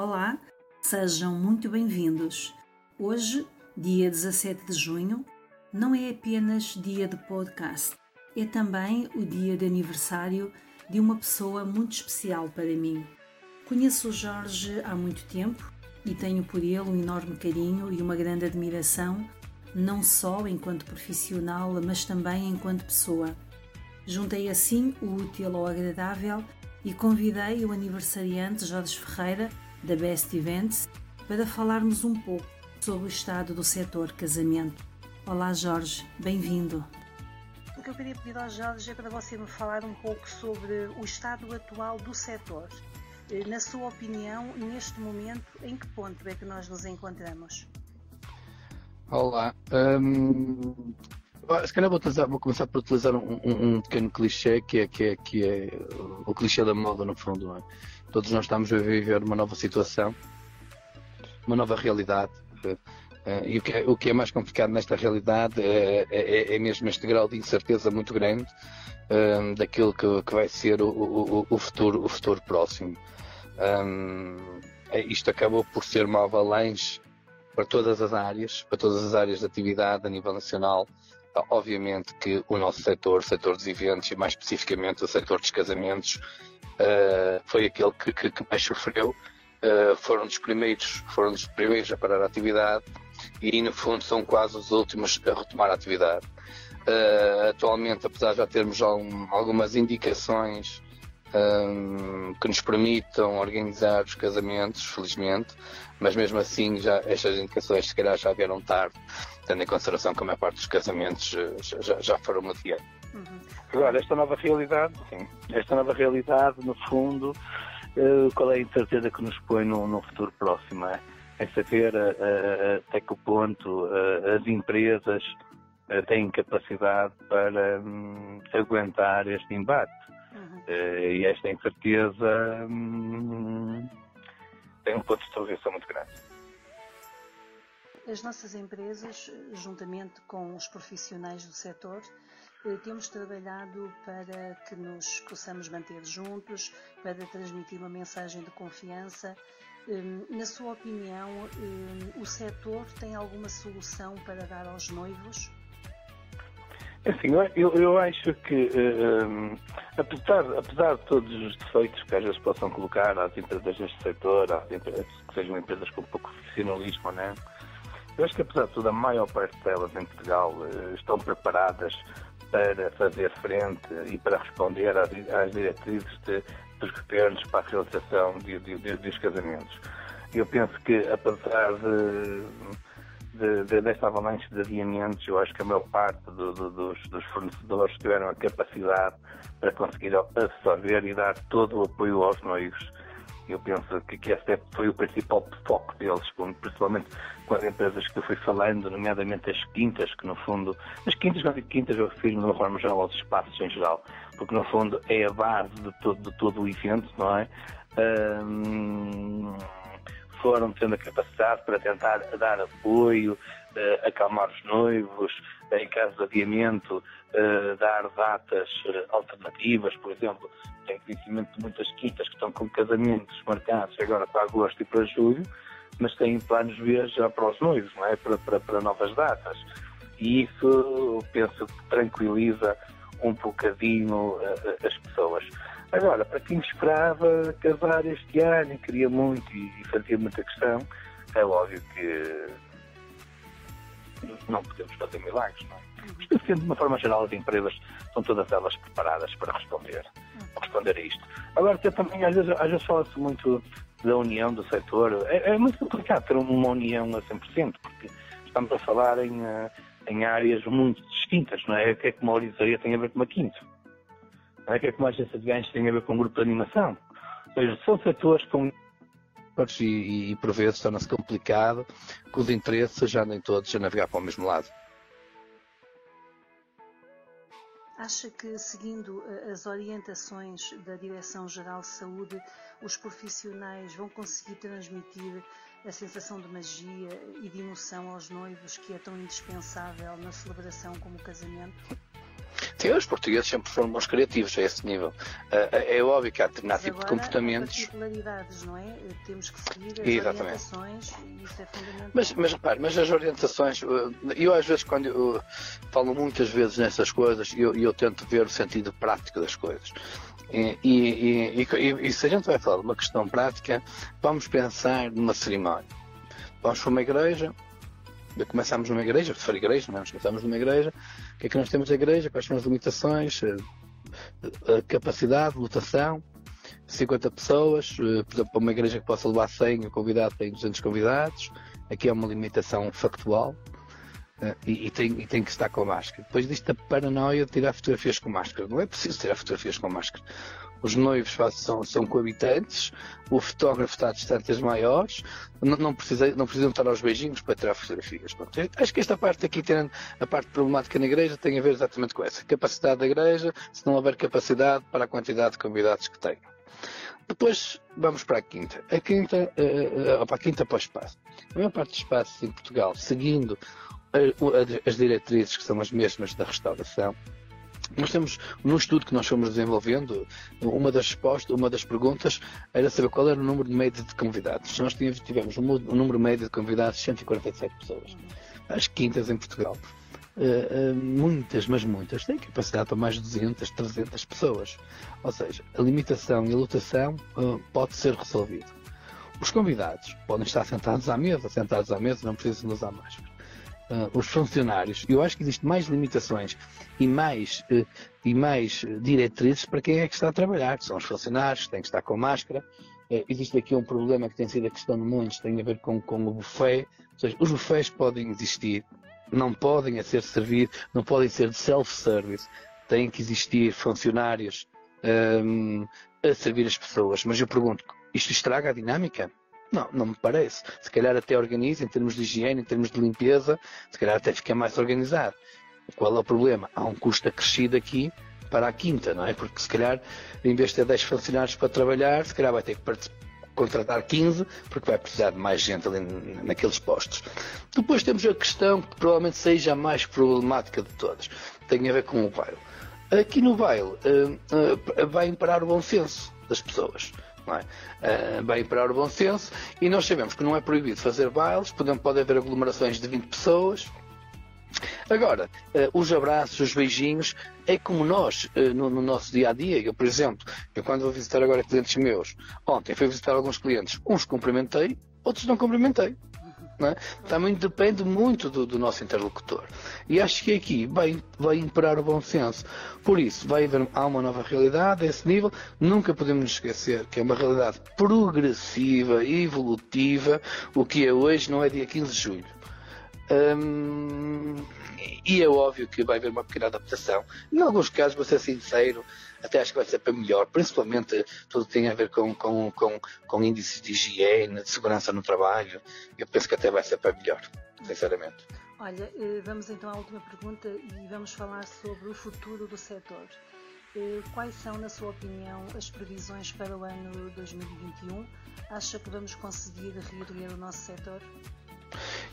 Olá, sejam muito bem-vindos. Hoje, dia 17 de junho, não é apenas dia de podcast, é também o dia de aniversário de uma pessoa muito especial para mim. Conheço o Jorge há muito tempo e tenho por ele um enorme carinho e uma grande admiração, não só enquanto profissional, mas também enquanto pessoa. Juntei assim o útil ao agradável e convidei o aniversariante Jorge Ferreira da Best Events para falarmos um pouco sobre o estado do setor casamento. Olá Jorge, bem-vindo. O que eu queria pedir ao Jorge é para você me falar um pouco sobre o estado atual do setor. Eh, na sua opinião, neste momento, em que ponto é que nós nos encontramos? Olá. Um, se calhar vou, utilizar, vou, começar por utilizar um, um, um, pequeno clichê que é, que é, que é o clichê da moda, no fundo. É? Todos nós estamos a viver uma nova situação, uma nova realidade. Uh, e o que, é, o que, é, mais complicado nesta realidade é, é, é mesmo este grau de incerteza muito grande uh, daquilo que, que, vai ser o, o, o, futuro, o futuro próximo. Um, isto acabou por ser uma avalanche para todas as áreas, para todas as áreas de atividade a nível nacional. Obviamente que o nosso setor, o setor dos eventos e mais especificamente o setor dos casamentos, uh, foi aquele que, que, que mais sofreu. Uh, foram dos primeiros, foram dos primeiros a parar a atividade e no fundo são quase os últimos a retomar a atividade. Uh, atualmente, apesar de já termos algum, algumas indicações um, que nos permitam organizar os casamentos, felizmente, mas mesmo assim já estas indicações se calhar já vieram tarde, tendo em consideração que a maior parte dos casamentos já, já, foram mediados. Uhum. Agora, esta nova realidade, sim, esta nova realidade, no fundo, uh, qual é a incerteza que nos põe no, no futuro próximo? É, é saber uh, uh, até que ponto as empresas têm capacidade para um, aguentar este embate. Uhum. e esta incerteza um, tem um ponto de interrogação muito grande. As nossas empresas, juntamente com os profissionais do setor, eh, temos trabalhado para que nos possamos manter juntos, para transmitir uma mensagem de confiança. Hum, na sua opinião, hum, o setor tem alguma solução para dar aos noivos? É assim, eu, eu acho que, um, apesar, apesar de todos os defeitos que às vezes possam colocar às empresas deste setor, às empresas, que sejam empresas com pouco profissionalismo, né? eu acho que apesar de tudo, a maior parte delas em Portugal uh, estão preparadas para fazer frente e para responder às, às diretrizes de, dos governos para a realização de, de, dos casamentos. Eu penso que, apesar de, de, desta avalanche de adiamentos, eu acho que a maior parte do, do, dos, dos, fornecedores tiveram a capacidade para conseguir absorver e dar todo o apoio aos noivos eu penso que, que esse foi o principal foco deles, principalmente com as empresas que eu fui falando, nomeadamente as quintas, que no fundo, as quintas, quando digo quintas, eu refiro de uma forma geral aos espaços em geral, porque no fundo é a base de todo, de todo o evento, não é? Foram tendo a capacidade para tentar dar apoio, uh, acalmar os noivos, uh, em caso de adiamento, uh, dar datas alternativas, por exemplo, tenho conhecimento de muitas quintas que estão com casamentos marcados agora para agosto e para julho, mas têm planos B já para os noivos, não é? para, para, para novas datas. E isso penso tranquiliza um bocadinho as pessoas. Agora, para quem esperava casar este ano e queria muito e fazia muita questão, é óbvio que não podemos fazer milagres, não é? Mas de uma forma geral, as empresas são todas elas preparadas para responder, para responder a isto. Agora, também, às vezes, às vezes fala-se muito da união do setor. É, é, muito complicado ter uma união a 100%, porque estamos a falar em, eh, em áreas muito distintas, não é? O que é que uma orizaria tem a ver com uma quinta? É? O que é que uma agência de ganhos tem a ver com um grupo de animação? Ou seja, são setores com e, e, por vezes torna-se complicado que os interesses já nem todos a navegar para o mesmo lado. Acha que, seguindo eh, as orientações da Direção-Geral de Saúde, os profissionais vão conseguir transmitir a sensação de magia e de emoção aos noivos que é tão indispensável na celebração como o casamento? Sim, os portugueses sempre foram bons criativos a esse nível. Uh, é óbvio que há determinado tipo de comportamentos. particularidades, não é? Temos que seguir as Exatamente. orientações e isso é fundamental. Mas, mas repare, mas as orientações, eu às vezes quando eu falo muitas vezes nessas coisas, eu, eu tento ver o sentido prático das coisas. E, e, e, e, se a gente vai falar de uma questão prática, vamos pensar numa cerimónia. Vamos para uma igreja, começamos numa igreja, for igreja, não é? começamos numa igreja, o que é que nós temos da igreja, quais são as limitações, a capacidade, lotação, 50 pessoas, eh, para uma igreja que possa levar 100, o convidado tem 200 convidados, aqui é uma limitação factual, e, e, tem, e, tem, que estar com máscara. Depois disto a paranoia de tirar fotografias com máscara. Não é preciso tirar fotografias com máscara. Os noivos são, são coabitantes, o fotógrafo está a distâncias maiores, não, não, precisa, não precisam estar aos beijinhos para tirar fotografias. Acho que esta parte aqui, tendo a parte problemática na igreja, tem a ver exatamente com essa. Capacidade da igreja, se não houver capacidade para a quantidade de convidados que tem. Depois vamos para a quinta. A quinta, uh, uh, para a quinta para o espaço. A maior parte dos espaços em Portugal, seguindo as diretrizes que são as mesmas da restauração. Nós temos, num estudo que nós fomos desenvolvendo, uma das respostas, uma das perguntas era saber qual era o número médio de convidados. Nós tivemos um, um número médio de convidados de 147 pessoas. As quintas em Portugal. Uh, uh, muitas, mas muitas, têm capacidade para mais de 200, 300 pessoas. Ou seja, a limitação e a lotação uh, pode ser resolvido. Os convidados podem estar sentados à mesa, sentados à mesa, não precisam usar máscara uh, os funcionários. Eu acho que existem mais limitações e mais, uh, e mais diretrizes para quem é que está a trabalhar. São os funcionários que têm que estar com máscara. Uh, existe aqui um problema que tem sido a questão de muitos, tem a ver com, com o buffet. Ou seja, os buffets podem existir, não podem ser servidos, não podem ser de self-service. Têm que existir funcionários um, a servir as pessoas. Mas eu pergunto, isto estraga a dinâmica? Não, não me parece. Se calhar até organiza em termos de higiene, em termos de limpeza, se calhar até fica mais organizado. Qual é o problema? Há um custo acrescido aqui para a quinta, não é? Porque se calhar, em vez de ter 10 funcionários para trabalhar, se calhar vai ter que contratar 15, porque vai precisar de mais gente ali naqueles postos. Depois temos a questão que provavelmente seja a mais problemática de todas. Tem a ver com o baile. Aqui no baile uh, uh, vai imperar o bom senso das pessoas é? Uh, bem para o bom senso, e nós sabemos que não é proibido fazer bailes, pode, pode haver aglomerações de 20 pessoas. Agora, uh, os abraços, os beijinhos, é como nós, uh, no, no, nosso dia a dia. Eu, por exemplo, eu quando vou visitar agora clientes meus, ontem fui visitar alguns clientes, uns cumprimentei, outros não cumprimentei. É? Também depende muito do, do, nosso interlocutor. E acho que aqui vai, vai imperar o bom senso. Por isso, vai haver há uma nova realidade a esse nível. Nunca podemos esquecer que é uma realidade progressiva, evolutiva. O que é hoje não é dia 15 de julho. E é óbvio que vai haver uma pequena adaptação. Em alguns casos, vou ser sincero, até acho que vai ser para melhor, principalmente tudo tem a ver com, com, com, com índices de higiene, de segurança no trabalho. Eu penso que até vai ser para melhor, sinceramente. Olha, eh, vamos então à última pergunta e vamos falar sobre o futuro do setor. Eh, quais são, na sua opinião, as previsões para o ano 2021? Acha que vamos conseguir reerguer o nosso setor?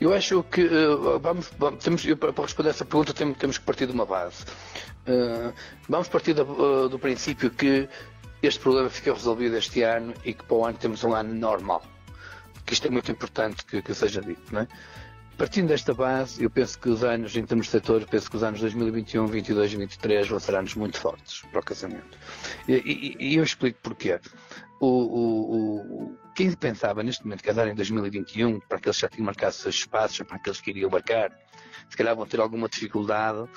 Eu acho que uh, vamos, vamos temos, para responder essa pergunta temos, temos que partir de uma base. Uh, vamos partir do, uh, do princípio que este problema fica resolvido este ano e que para o ano temos um ano normal. Que isto é muito importante que, que seja dito, não é? Partindo desta base, eu penso que os anos, em termos de setor, penso que os anos 2021, 2022 e 2023 vão ser anos muito fortes para o casamento. E, e, e eu explico porquê. O, o, o, quem pensava neste momento casar em 2021, para aqueles que já tinham marcado seus espaços, para aqueles que iriam marcar, se calhar vão ter alguma dificuldade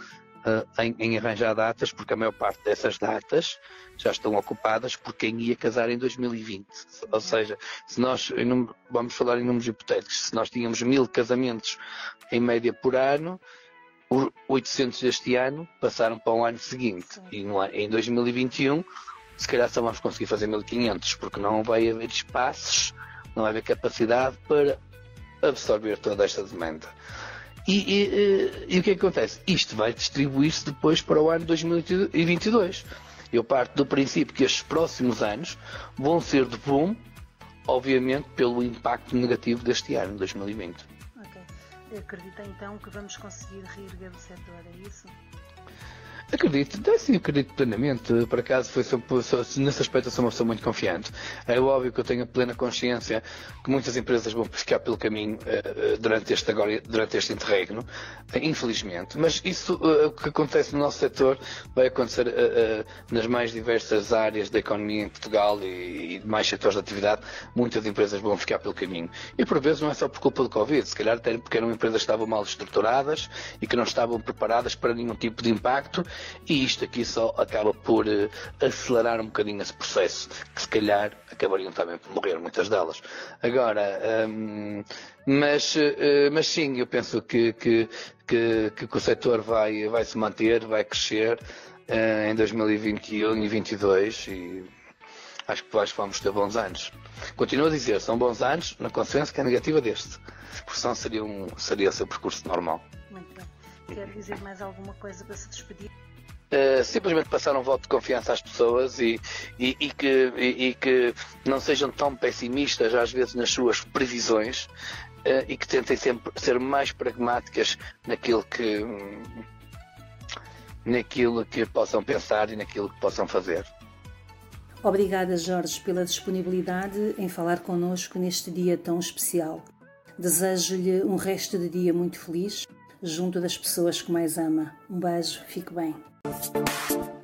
uh, em, em, arranjar datas, porque a maior parte dessas datas já estão ocupadas por quem ia casar em 2020. Ou seja, se nós, vamos falar em números hipotéticos, se nós tínhamos mil casamentos em média por ano, os 800 deste ano passaram para o ano seguinte. E no, em 2021, se calhar só vamos conseguir fazer 1500, porque não vai haver espaços, não vai haver capacidade para absorver toda esta demanda. E, e, e, o que, é que acontece? Isto vai distribuir-se depois para o ano 2022. Eu parto do princípio que estes próximos anos vão ser de boom, obviamente, pelo impacto negativo deste ano, 2020. Ok. Acredita então que vamos conseguir reerguer o setor, é isso? Acredito, é sim, acredito plenamente. Por acaso, foi, sou, nesse aspecto, eu sou uma pessoa muito confiante. É óbvio que eu tenho a plena consciência que muitas empresas vão ficar pelo caminho uh, durante, este, agora, durante este interregno, uh, infelizmente. Mas isso, uh, o que acontece no nosso setor, vai acontecer nas mais diversas áreas da economia em Portugal e, e mais setores de atividade. Muitas empresas vão ficar pelo caminho. E por vezes não é só por culpa do Covid, se calhar até porque eram empresas que estavam mal estruturadas e que não estavam preparadas para nenhum tipo de impacto e isto aqui só acaba por uh, acelerar um bocadinho esse processo, que se calhar acabariam também por morrer muitas delas. Agora, um, mas, uh, mas sim, eu penso que, que, que, que o setor vai, vai se manter, vai crescer uh, em 2021 e 2022 e acho que acho que vamos ter bons anos. Continuo a dizer, são bons anos na consequência que é negativa deste, porque senão seria, um, seria o seu percurso normal. Muito bem. Quer dizer mais alguma coisa para se despedir? Uh, simplesmente passar um voto de confiança às pessoas e, e, e que, e, que, não sejam tão pessimistas às vezes nas suas previsões uh, e que tentem sempre ser mais pragmáticas naquilo que naquilo que possam pensar e naquilo que possam fazer. Obrigada, Jorge, pela disponibilidade em falar connosco neste dia tão especial. Desejo-lhe um resto de dia muito feliz junto das pessoas que mais ama. Um beijo, fique bem. Thank you.